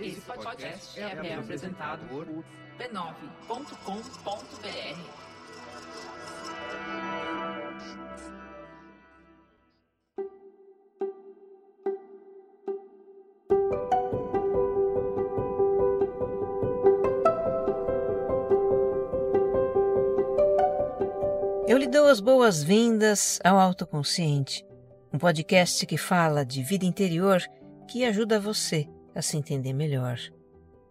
Esse podcast é, apresentado por b9.com.br. Eu lhe dou as boas-vindas ao Autoconsciente, um podcast que fala de vida interior que ajuda você a se entender melhor.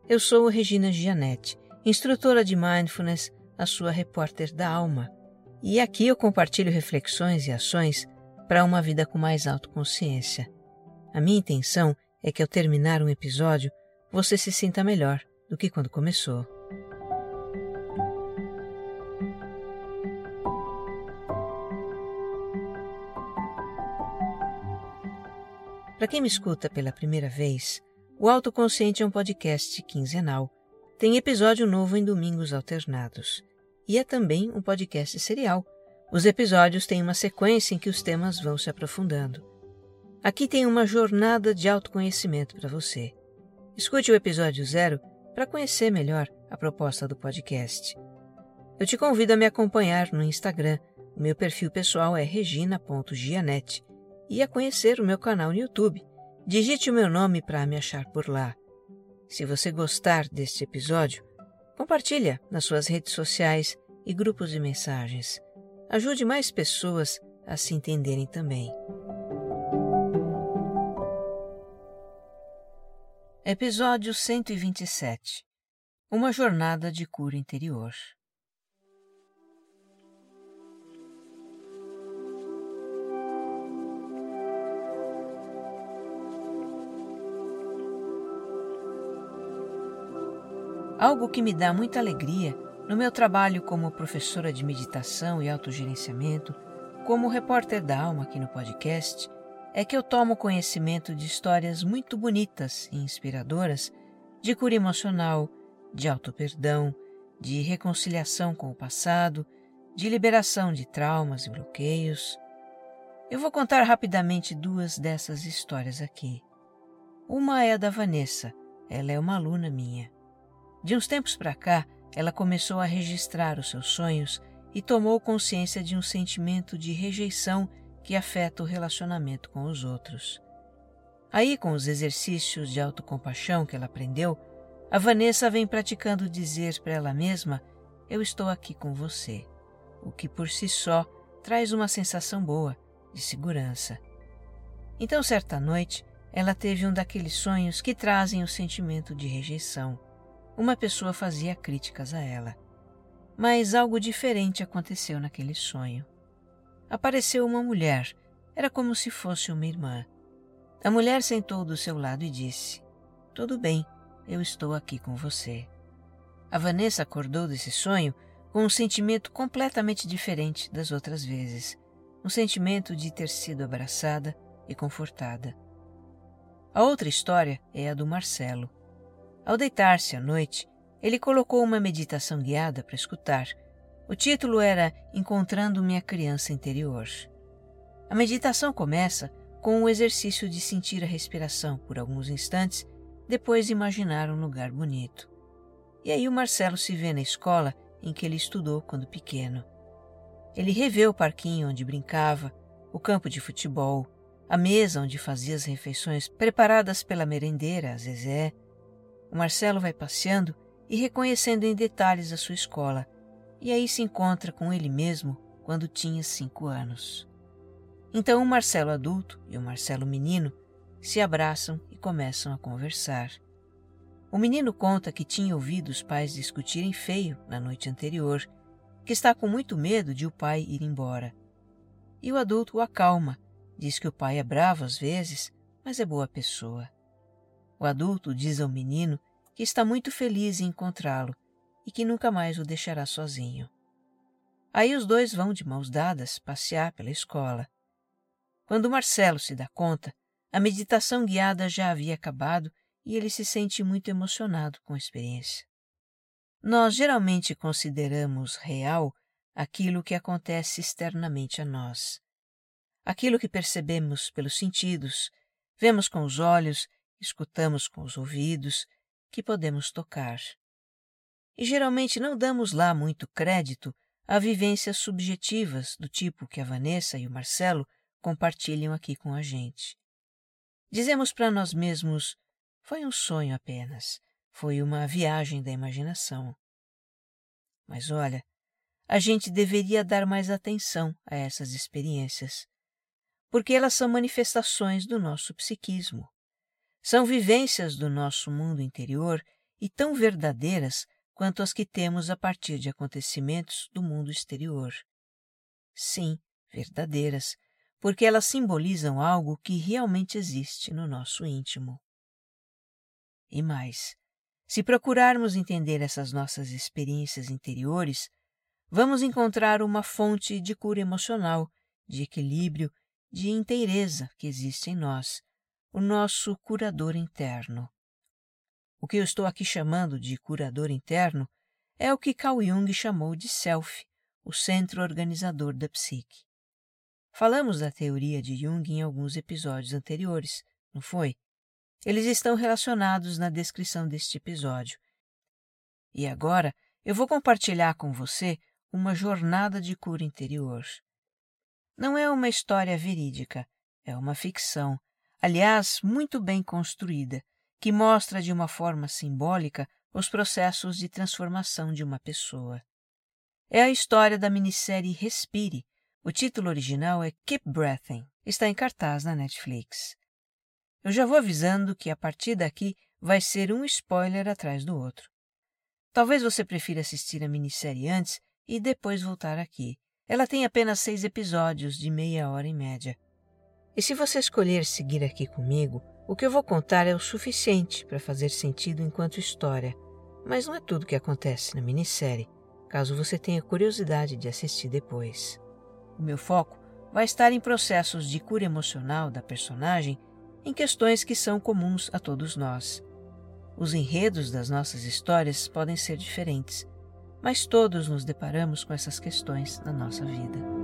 Eu sou Regina Gianetti, instrutora de Mindfulness, a sua repórter da alma, e aqui eu compartilho reflexões e ações para uma vida com mais autoconsciência. A minha intenção é que ao terminar um episódio você se sinta melhor do que quando começou. Para quem me escuta pela primeira vez, o Autoconsciente é um podcast quinzenal. Tem episódio novo em domingos alternados. E é também um podcast serial. Os episódios têm uma sequência em que os temas vão se aprofundando. Aqui tem uma jornada de autoconhecimento para você. Escute o episódio zero para conhecer melhor a proposta do podcast. Eu te convido a me acompanhar no Instagram. O meu perfil pessoal é regina.gianete e a conhecer o meu canal no YouTube. Digite o meu nome para me achar por lá. Se você gostar deste episódio, compartilha nas suas redes sociais e grupos de mensagens. Ajude mais pessoas a se entenderem também. Episódio 127 Uma jornada de cura interior. Algo que me dá muita alegria no meu trabalho como professora de meditação e autogerenciamento, como repórter da alma aqui no podcast, é que eu tomo conhecimento de histórias muito bonitas e inspiradoras de cura emocional, de auto-perdão, de reconciliação com o passado, de liberação de traumas e bloqueios. Eu vou contar rapidamente duas dessas histórias aqui. Uma é a da Vanessa, ela é uma aluna minha. De uns tempos para cá, ela começou a registrar os seus sonhos e tomou consciência de um sentimento de rejeição que afeta o relacionamento com os outros. Aí, com os exercícios de autocompaixão que ela aprendeu, a Vanessa vem praticando dizer para ela mesma: Eu estou aqui com você, o que por si só traz uma sensação boa, de segurança. Então, certa noite, ela teve um daqueles sonhos que trazem o sentimento de rejeição uma pessoa fazia críticas a ela. Mas algo diferente aconteceu naquele sonho. Apareceu uma mulher, era como se fosse uma irmã. A mulher sentou do seu lado e disse: Tudo bem, eu estou aqui com você. A Vanessa acordou desse sonho com um sentimento completamente diferente das outras vezes um sentimento de ter sido abraçada e confortada. A outra história é a do Marcelo. Ao deitar-se à noite, ele colocou uma meditação guiada para escutar. O título era Encontrando Minha Criança Interior. A meditação começa com o exercício de sentir a respiração por alguns instantes, depois imaginar um lugar bonito. E aí o Marcelo se vê na escola em que ele estudou quando pequeno. Ele revê o parquinho onde brincava, o campo de futebol, a mesa onde fazia as refeições preparadas pela merendeira, Zezé, o Marcelo vai passeando e reconhecendo em detalhes a sua escola, e aí se encontra com ele mesmo quando tinha cinco anos. Então o Marcelo adulto e o Marcelo menino se abraçam e começam a conversar. O menino conta que tinha ouvido os pais discutirem feio na noite anterior, que está com muito medo de o pai ir embora. E o adulto o acalma, diz que o pai é bravo às vezes, mas é boa pessoa. O adulto diz ao menino que está muito feliz em encontrá-lo e que nunca mais o deixará sozinho. Aí os dois vão de mãos dadas passear pela escola. Quando Marcelo se dá conta, a meditação guiada já havia acabado e ele se sente muito emocionado com a experiência. Nós geralmente consideramos real aquilo que acontece externamente a nós. Aquilo que percebemos pelos sentidos, vemos com os olhos, escutamos com os ouvidos, que podemos tocar. E geralmente não damos lá muito crédito a vivências subjetivas do tipo que a Vanessa e o Marcelo compartilham aqui com a gente. Dizemos para nós mesmos: foi um sonho apenas, foi uma viagem da imaginação. Mas olha, a gente deveria dar mais atenção a essas experiências, porque elas são manifestações do nosso psiquismo. São vivências do nosso mundo interior e tão verdadeiras quanto as que temos a partir de acontecimentos do mundo exterior. Sim, verdadeiras, porque elas simbolizam algo que realmente existe no nosso íntimo. E mais, se procurarmos entender essas nossas experiências interiores, vamos encontrar uma fonte de cura emocional, de equilíbrio, de inteireza que existe em nós, o nosso curador interno. O que eu estou aqui chamando de curador interno é o que Carl Jung chamou de self, o centro organizador da psique. Falamos da teoria de Jung em alguns episódios anteriores, não foi? Eles estão relacionados na descrição deste episódio. E agora eu vou compartilhar com você uma jornada de cura interior. Não é uma história verídica, é uma ficção, aliás, muito bem construída, que mostra de uma forma simbólica os processos de transformação de uma pessoa. É a história da minissérie Respire. O título original é Keep Breathing. Está em cartaz na Netflix. Eu já vou avisando que a partir daqui vai ser um spoiler atrás do outro. Talvez você prefira assistir a minissérie antes e depois voltar aqui. Ela tem apenas seis episódios de meia hora em média. E se você escolher seguir aqui comigo, o que eu vou contar é o suficiente para fazer sentido enquanto história, mas não é tudo que acontece na minissérie, caso você tenha curiosidade de assistir depois. O meu foco vai estar em processos de cura emocional da personagem em questões que são comuns a todos nós. Os enredos das nossas histórias podem ser diferentes, mas todos nos deparamos com essas questões na nossa vida.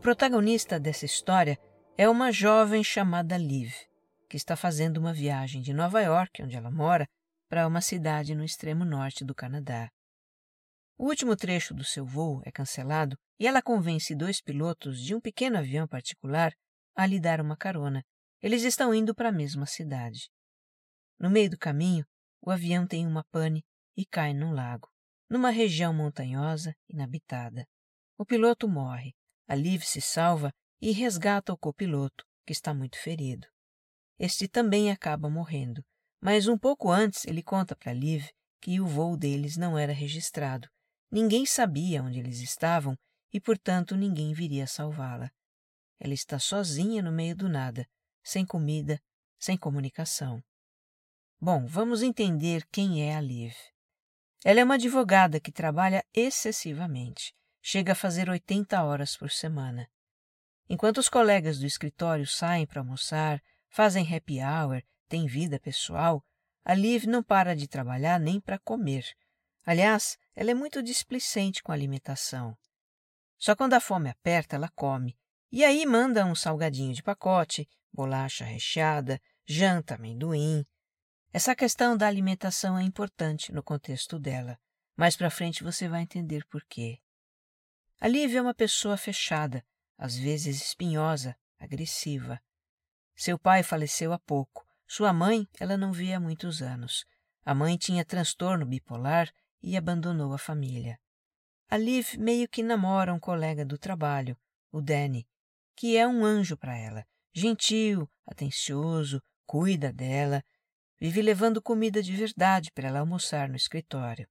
A protagonista dessa história é uma jovem chamada Liv, que está fazendo uma viagem de Nova York, onde ela mora, para uma cidade no extremo norte do Canadá. O último trecho do seu voo é cancelado e ela convence dois pilotos de um pequeno avião particular a lhe dar uma carona. Eles estão indo para a mesma cidade. No meio do caminho, o avião tem uma pane e cai num lago, numa região montanhosa inabitada. O piloto morre. A Liv se salva e resgata o copiloto, que está muito ferido. Este também acaba morrendo, mas um pouco antes ele conta para Liv que o voo deles não era registrado Ninguém sabia onde eles estavam e, portanto, ninguém viria salvá-la. Ela está sozinha no meio do nada, sem comida, sem comunicação. Bom, vamos entender quem é a Liv. Ela é uma advogada que trabalha excessivamente, chega a fazer 80 horas por semana. Enquanto os colegas do escritório saem para almoçar, fazem happy hour, têm vida pessoal, a Liv não para de trabalhar nem para comer. Aliás, ela é muito displicente com a alimentação. Só quando a fome aperta, ela come. E aí manda um salgadinho de pacote, bolacha recheada, janta, amendoim. Essa questão da alimentação é importante no contexto dela. Mais para frente você vai entender por quê. A Lívia é uma pessoa fechada, às vezes espinhosa, agressiva. Seu pai faleceu há pouco. Sua mãe ela não via há muitos anos. A mãe tinha transtorno bipolar e abandonou a família. A Liv meio que namora um colega do trabalho, o Danny, que é um anjo para ela, gentil, atencioso, cuida dela, vive levando comida de verdade para ela almoçar no escritório.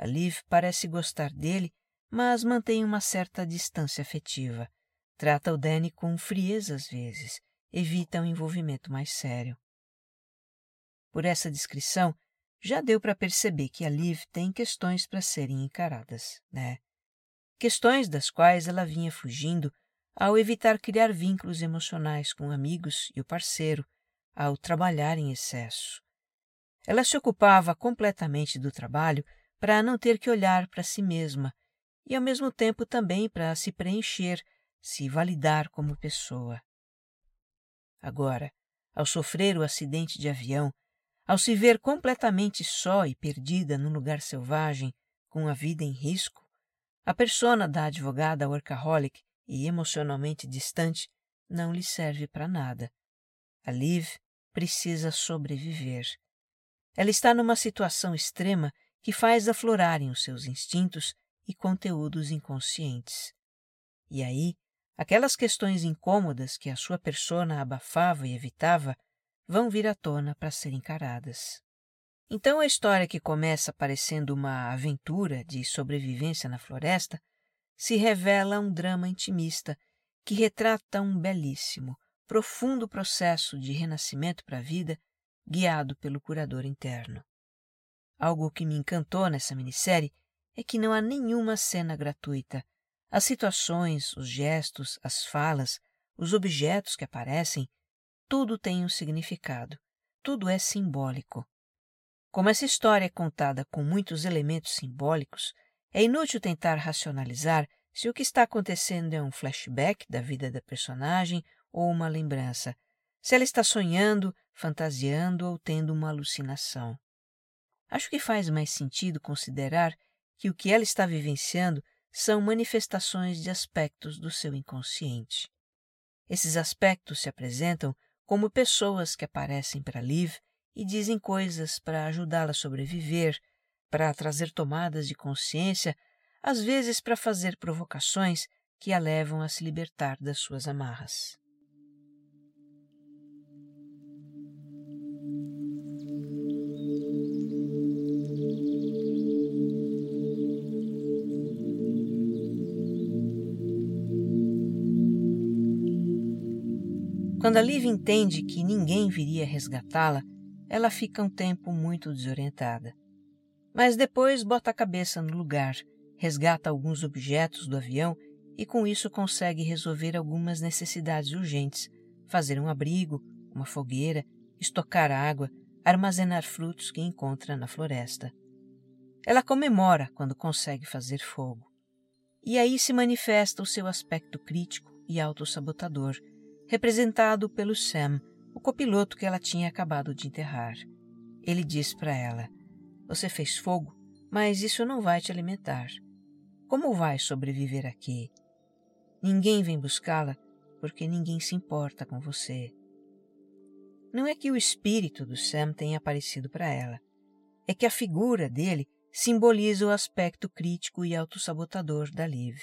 A Liv parece gostar dele, mas mantém uma certa distância afetiva. Trata o Danny com frieza às vezes, evita um envolvimento mais sério. Por essa descrição, já deu para perceber que a Liv tem questões para serem encaradas, né? Questões das quais ela vinha fugindo ao evitar criar vínculos emocionais com amigos e o parceiro, ao trabalhar em excesso. Ela se ocupava completamente do trabalho para não ter que olhar para si mesma e, ao mesmo tempo, também para se preencher, se validar como pessoa. Agora, ao sofrer o acidente de avião, ao se ver completamente só e perdida num lugar selvagem, com a vida em risco, a persona da advogada workaholic e emocionalmente distante não lhe serve para nada. A Liv precisa sobreviver. Ela está numa situação extrema que faz aflorarem os seus instintos e conteúdos inconscientes. E aí, aquelas questões incômodas que a sua persona abafava e evitava vão vir à tona para serem encaradas. Então a história que começa parecendo uma aventura de sobrevivência na floresta se revela um drama intimista que retrata um belíssimo, profundo processo de renascimento para a vida guiado pelo curador interno. Algo que me encantou nessa minissérie é que não há nenhuma cena gratuita. As situações, os gestos, as falas, os objetos que aparecem, tudo tem um significado, tudo é simbólico. Como essa história é contada com muitos elementos simbólicos, é inútil tentar racionalizar se o que está acontecendo é um flashback da vida da personagem ou uma lembrança, se ela está sonhando, fantasiando ou tendo uma alucinação. Acho que faz mais sentido considerar que o que ela está vivenciando são manifestações de aspectos do seu inconsciente. Esses aspectos se apresentam como pessoas que aparecem para Liv e dizem coisas para ajudá-la a sobreviver, para trazer tomadas de consciência, às vezes para fazer provocações que a levam a se libertar das suas amarras. Quando a Liv entende que ninguém viria resgatá-la, ela fica um tempo muito desorientada. Mas depois bota a cabeça no lugar, resgata alguns objetos do avião e com isso consegue resolver algumas necessidades urgentes, fazer um abrigo, uma fogueira, estocar água, armazenar frutos que encontra na floresta. Ela comemora quando consegue fazer fogo. E aí se manifesta o seu aspecto crítico e autossabotador, representado pelo Sam, o copiloto que ela tinha acabado de enterrar. Ele diz para ela: Você fez fogo, mas isso não vai te alimentar. Como vai sobreviver aqui? Ninguém vem buscá-la porque ninguém se importa com você. Não é que o espírito do Sam tenha aparecido para ela. É que a figura dele simboliza o aspecto crítico e autossabotador da Liv.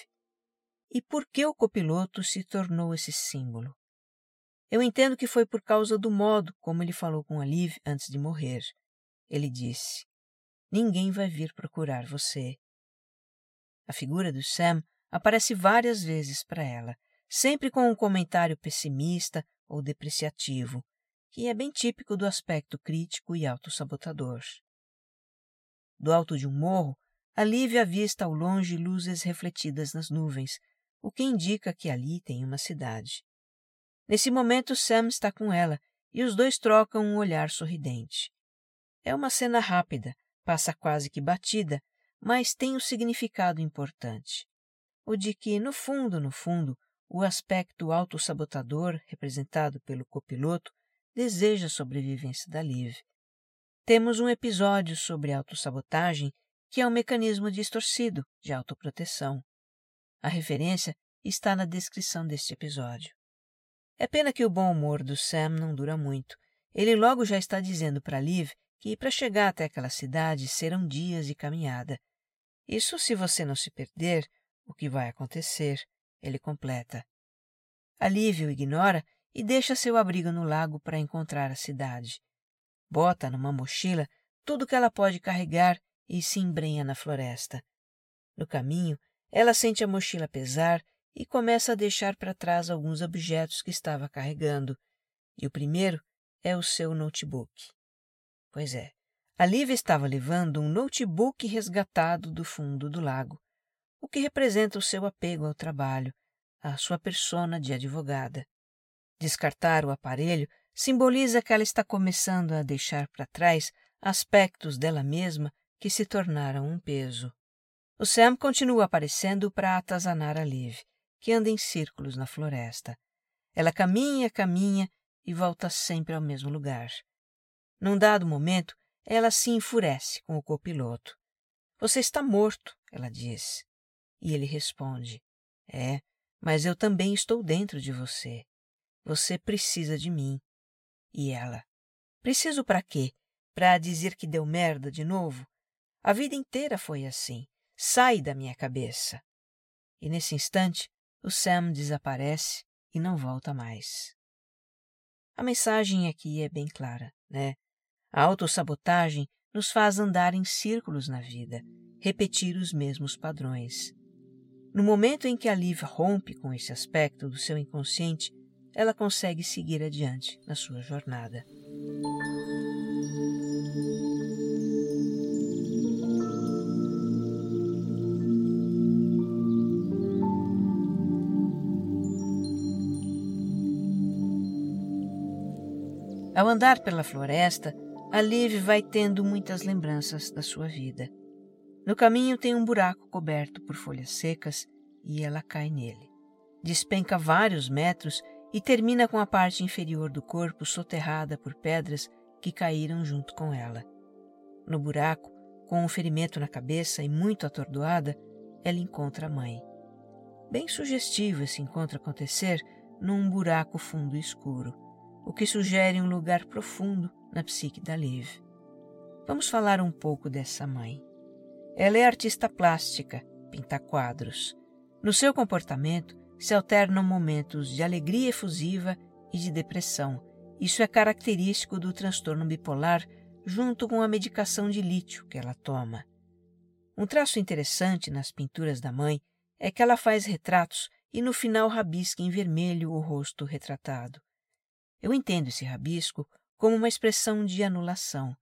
E por que o copiloto se tornou esse símbolo? Eu entendo que foi por causa do modo como ele falou com a Liv antes de morrer. Ele disse: Ninguém vai vir procurar você. A figura do Sam aparece várias vezes para ela, sempre com um comentário pessimista ou depreciativo, que é bem típico do aspecto crítico e autossabotador. Do alto de um morro, a avista ao longe luzes refletidas nas nuvens, o que indica que ali tem uma cidade. Nesse momento, Sam está com ela e os dois trocam um olhar sorridente. É uma cena rápida, passa quase que batida, mas tem um significado importante. O de que, no fundo, no fundo, o aspecto autossabotador, representado pelo copiloto, deseja a sobrevivência da Liv. Temos um episódio sobre autossabotagem que é um mecanismo distorcido de autoproteção. A referência está na descrição deste episódio. É pena que o bom humor do Sam não dura muito. Ele logo já está dizendo para Liv que para chegar até aquela cidade serão dias de caminhada. Isso se você não se perder, o que vai acontecer, ele completa. A Liv o ignora e deixa seu abrigo no lago para encontrar a cidade. Bota numa mochila tudo que ela pode carregar e se embrenha na floresta. No caminho, ela sente a mochila pesar e começa a deixar para trás alguns objetos que estava carregando, e o primeiro é o seu notebook. Pois é, a Lívia estava levando um notebook resgatado do fundo do lago, o que representa o seu apego ao trabalho, a sua persona de advogada. Descartar o aparelho simboliza que ela está começando a deixar para trás aspectos dela mesma que se tornaram um peso. O Sam continua aparecendo para atazanar a Liv, que anda em círculos na floresta. Ela caminha, caminha e volta sempre ao mesmo lugar. Num dado momento, ela se enfurece com o copiloto. Você está morto, ela diz. E ele responde: É, mas eu também estou dentro de você. Você precisa de mim. E ela: Preciso para quê? Para dizer que deu merda de novo? A vida inteira foi assim. Sai da minha cabeça. E nesse instante, o Sam desaparece e não volta mais. A mensagem aqui é bem clara, né? A autossabotagem nos faz andar em círculos na vida, repetir os mesmos padrões. No momento em que a Liv rompe com esse aspecto do seu inconsciente, ela consegue seguir adiante na sua jornada. Ao andar pela floresta, a Liv vai tendo muitas lembranças da sua vida. No caminho tem um buraco coberto por folhas secas e ela cai nele. Despenca vários metros e termina com a parte inferior do corpo soterrada por pedras que caíram junto com ela. No buraco, com um ferimento na cabeça e muito atordoada, ela encontra a mãe. Bem sugestivo esse encontro acontecer num buraco fundo e escuro o que sugere um lugar profundo na psique da Liv. Vamos falar um pouco dessa mãe. Ela é artista plástica, pinta quadros. No seu comportamento se alternam momentos de alegria efusiva e de depressão. Isso é característico do transtorno bipolar, junto com a medicação de lítio que ela toma. Um traço interessante nas pinturas da mãe é que ela faz retratos e no final rabisca em vermelho o rosto retratado. Eu entendo esse rabisco como uma expressão de anulação.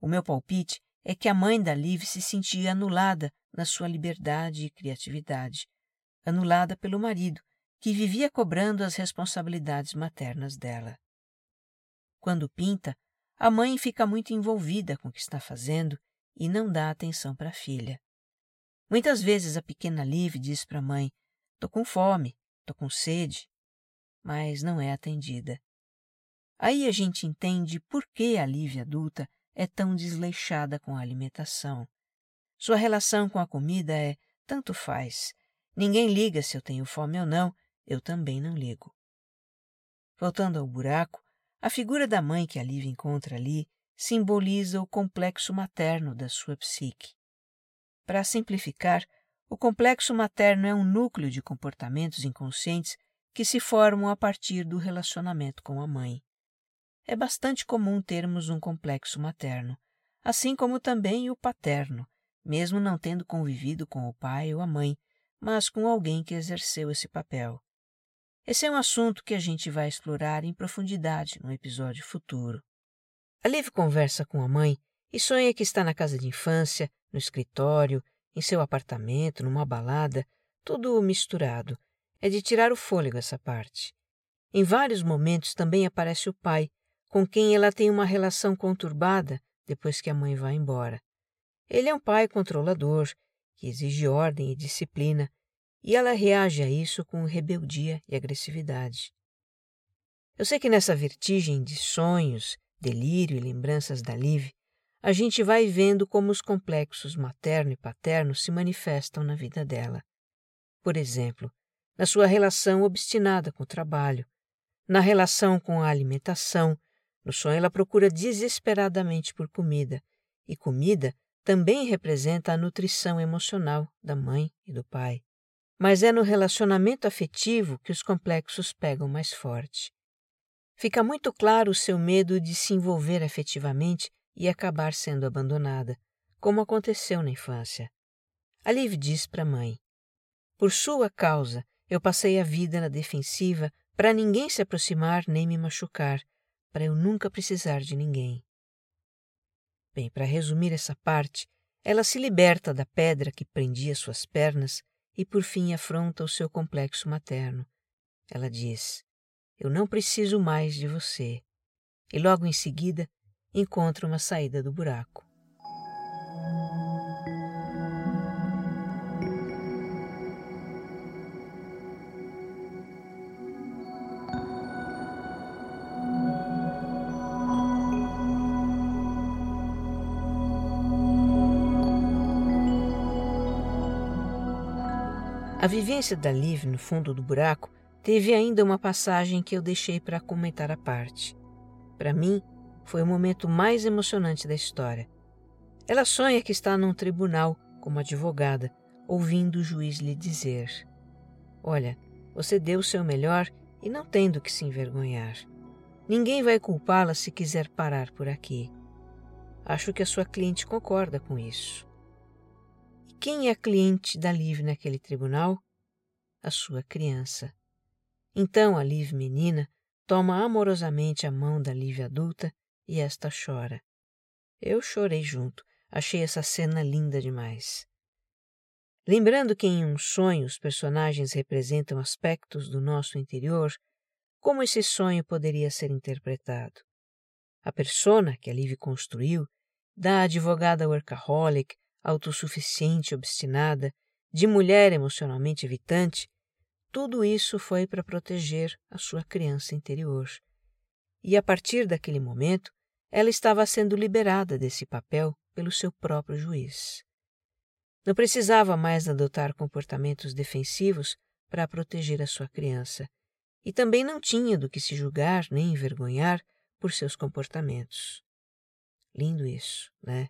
O meu palpite é que a mãe da Liv se sentia anulada na sua liberdade e criatividade, anulada pelo marido, que vivia cobrando as responsabilidades maternas dela. Quando pinta, a mãe fica muito envolvida com o que está fazendo e não dá atenção para a filha. Muitas vezes a pequena Liv diz para a mãe: Tô com fome, tô com sede, mas não é atendida. Aí a gente entende por que a Lívia adulta é tão desleixada com a alimentação. Sua relação com a comida é tanto faz. Ninguém liga se eu tenho fome ou não, eu também não ligo. Voltando ao buraco, a figura da mãe que a Lívia encontra ali simboliza o complexo materno da sua psique. Para simplificar, o complexo materno é um núcleo de comportamentos inconscientes que se formam a partir do relacionamento com a mãe é bastante comum termos um complexo materno, assim como também o paterno, mesmo não tendo convivido com o pai ou a mãe, mas com alguém que exerceu esse papel. Esse é um assunto que a gente vai explorar em profundidade no episódio futuro. A Liv conversa com a mãe e sonha que está na casa de infância, no escritório, em seu apartamento, numa balada, tudo misturado. É de tirar o fôlego essa parte. Em vários momentos também aparece o pai, com quem ela tem uma relação conturbada depois que a mãe vai embora. Ele é um pai controlador, que exige ordem e disciplina, e ela reage a isso com rebeldia e agressividade. Eu sei que nessa vertigem de sonhos, delírio e lembranças da Liv, a gente vai vendo como os complexos materno e paterno se manifestam na vida dela. Por exemplo, na sua relação obstinada com o trabalho, na relação com a alimentação no sonho, ela procura desesperadamente por comida, e comida também representa a nutrição emocional da mãe e do pai. Mas é no relacionamento afetivo que os complexos pegam mais forte. Fica muito claro o seu medo de se envolver afetivamente e acabar sendo abandonada, como aconteceu na infância. A Liv diz para a mãe: Por sua causa, eu passei a vida na defensiva para ninguém se aproximar nem me machucar, para eu nunca precisar de ninguém. Bem, para resumir essa parte, ela se liberta da pedra que prendia suas pernas e por fim afronta o seu complexo materno. Ela diz: Eu não preciso mais de você. E logo em seguida, encontra uma saída do buraco. A vivência da Liv no fundo do buraco teve ainda uma passagem que eu deixei para comentar à parte. Para mim, foi o momento mais emocionante da história. Ela sonha que está num tribunal como advogada, ouvindo o juiz lhe dizer: Olha, você deu o seu melhor e não tem do que se envergonhar. Ninguém vai culpá-la se quiser parar por aqui. Acho que a sua cliente concorda com isso. Quem é cliente da Liv naquele tribunal? A sua criança. Então a Liv menina toma amorosamente a mão da Liv adulta e esta chora. Eu chorei junto, achei essa cena linda demais. Lembrando que em um sonho os personagens representam aspectos do nosso interior, como esse sonho poderia ser interpretado? A persona que a Liv construiu, da advogada workaholic autossuficiente, obstinada, de mulher emocionalmente evitante, tudo isso foi para proteger a sua criança interior. E a partir daquele momento, ela estava sendo liberada desse papel pelo seu próprio juiz. Não precisava mais adotar comportamentos defensivos para proteger a sua criança, e também não tinha do que se julgar nem envergonhar por seus comportamentos. Lindo isso, né?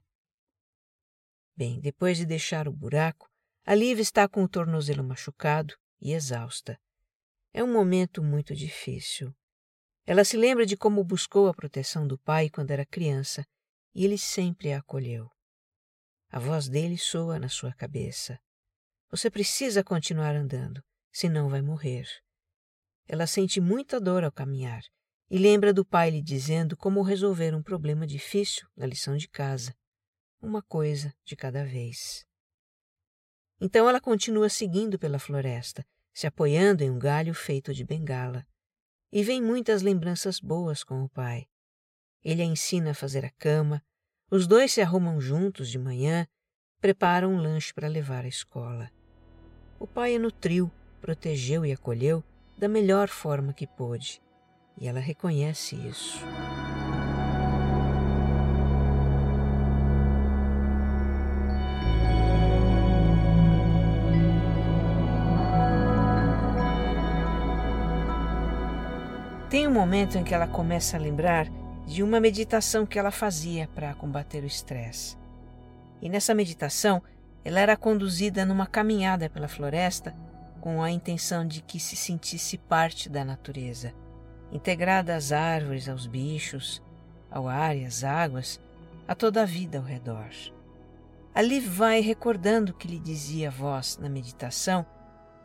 Bem, depois de deixar o buraco, a Liv está com o tornozelo machucado e exausta. É um momento muito difícil. Ela se lembra de como buscou a proteção do pai quando era criança e ele sempre a acolheu. A voz dele soa na sua cabeça. Você precisa continuar andando, senão vai morrer. Ela sente muita dor ao caminhar e lembra do pai lhe dizendo como resolver um problema difícil na lição de casa uma coisa de cada vez. Então ela continua seguindo pela floresta, se apoiando em um galho feito de bengala. E vem muitas lembranças boas com o pai. Ele a ensina a fazer a cama, os dois se arrumam juntos de manhã, preparam um lanche para levar à escola. O pai a nutriu, protegeu e acolheu da melhor forma que pôde, e ela reconhece isso. Tem um momento em que ela começa a lembrar de uma meditação que ela fazia para combater o estresse. E nessa meditação, ela era conduzida numa caminhada pela floresta com a intenção de que se sentisse parte da natureza, integrada às árvores, aos bichos, ao ar e às águas, a toda a vida ao redor. Ali vai recordando o que lhe dizia a voz na meditação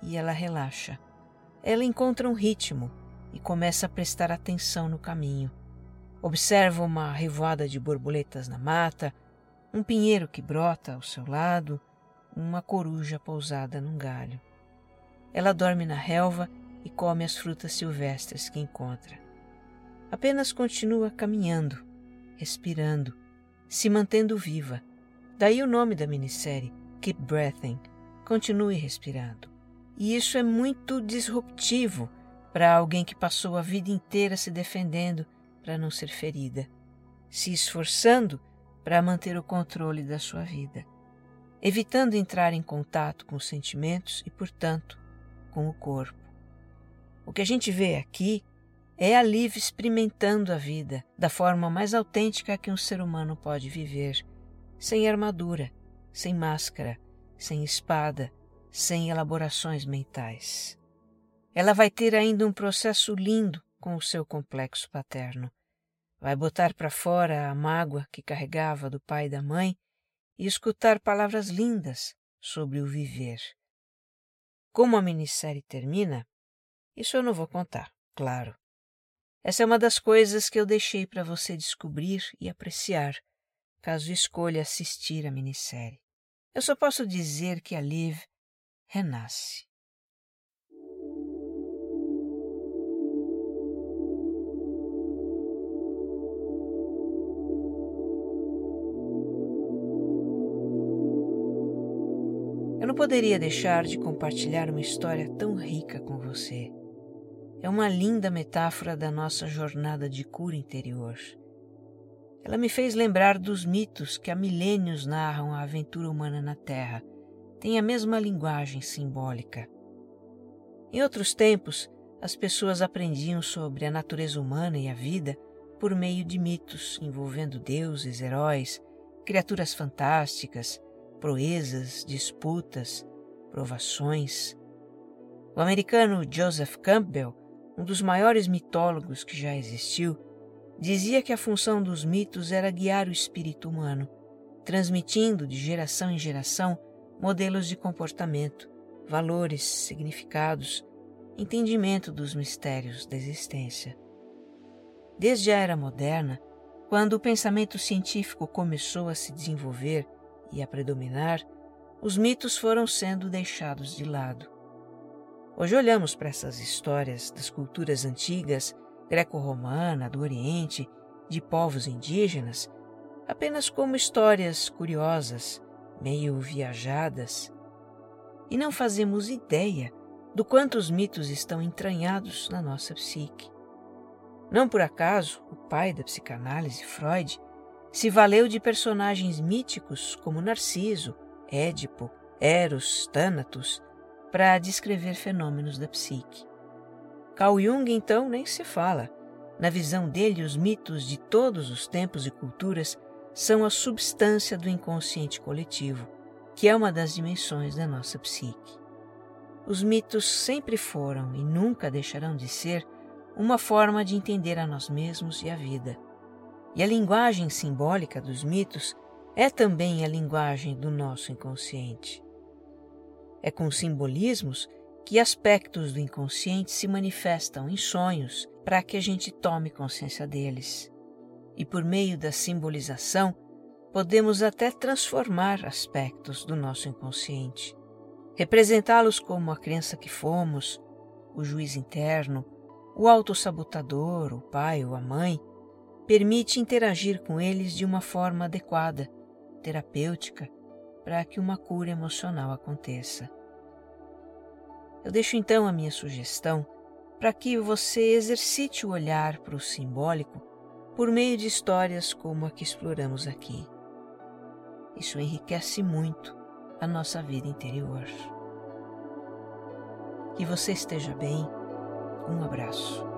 e ela relaxa. Ela encontra um ritmo e começa a prestar atenção no caminho. Observa uma revoada de borboletas na mata, um pinheiro que brota ao seu lado, uma coruja pousada num galho. Ela dorme na relva e come as frutas silvestres que encontra. Apenas continua caminhando, respirando, se mantendo viva. Daí o nome da minissérie, Keep Breathing, continue respirando. E isso é muito disruptivo para alguém que passou a vida inteira se defendendo para não ser ferida, se esforçando para manter o controle da sua vida, evitando entrar em contato com os sentimentos e, portanto, com o corpo. O que a gente vê aqui é a Liv experimentando a vida da forma mais autêntica que um ser humano pode viver, sem armadura, sem máscara, sem espada, sem elaborações mentais. Ela vai ter ainda um processo lindo com o seu complexo paterno. Vai botar para fora a mágoa que carregava do pai e da mãe e escutar palavras lindas sobre o viver. Como a minissérie termina, isso eu não vou contar, claro. Essa é uma das coisas que eu deixei para você descobrir e apreciar, caso escolha assistir a minissérie. Eu só posso dizer que a Liv renasce. Eu não poderia deixar de compartilhar uma história tão rica com você. É uma linda metáfora da nossa jornada de cura interior. Ela me fez lembrar dos mitos que há milênios narram a aventura humana na Terra. Tem a mesma linguagem simbólica. Em outros tempos, as pessoas aprendiam sobre a natureza humana e a vida por meio de mitos envolvendo deuses, heróis, criaturas fantásticas, proezas, disputas, provações. O americano Joseph Campbell, um dos maiores mitólogos que já existiu, dizia que a função dos mitos era guiar o espírito humano, transmitindo de geração em geração modelos de comportamento, valores, significados, entendimento dos mistérios da existência. Desde a era moderna, quando o pensamento científico começou a se desenvolver e a predominar, os mitos foram sendo deixados de lado. Hoje olhamos para essas histórias das culturas antigas, greco-romana, do Oriente, de povos indígenas, apenas como histórias curiosas, meio viajadas, e não fazemos ideia do quanto os mitos estão entranhados na nossa psique. Não por acaso, o pai da psicanálise, Freud, se valeu de personagens míticos como Narciso, Édipo, Eros, Thanatos, para descrever fenômenos da psique. Carl Jung, então, nem se fala. Na visão dele, os mitos de todos os tempos e culturas são a substância do inconsciente coletivo, que é uma das dimensões da nossa psique. Os mitos sempre foram e nunca deixarão de ser uma forma de entender a nós mesmos e a vida. E a linguagem simbólica dos mitos é também a linguagem do nosso inconsciente. É com simbolismos que aspectos do inconsciente se manifestam em sonhos para que a gente tome consciência deles. E por meio da simbolização, podemos até transformar aspectos do nosso inconsciente, representá-los como a crença que fomos, o juiz interno, o autossabotador, o pai ou a mãe, permite interagir com eles de uma forma adequada, terapêutica, para que uma cura emocional aconteça. Eu deixo então a minha sugestão para que você exercite o olhar para o simbólico por meio de histórias como a que exploramos aqui. Isso enriquece muito a nossa vida interior. Que você esteja bem. Um abraço.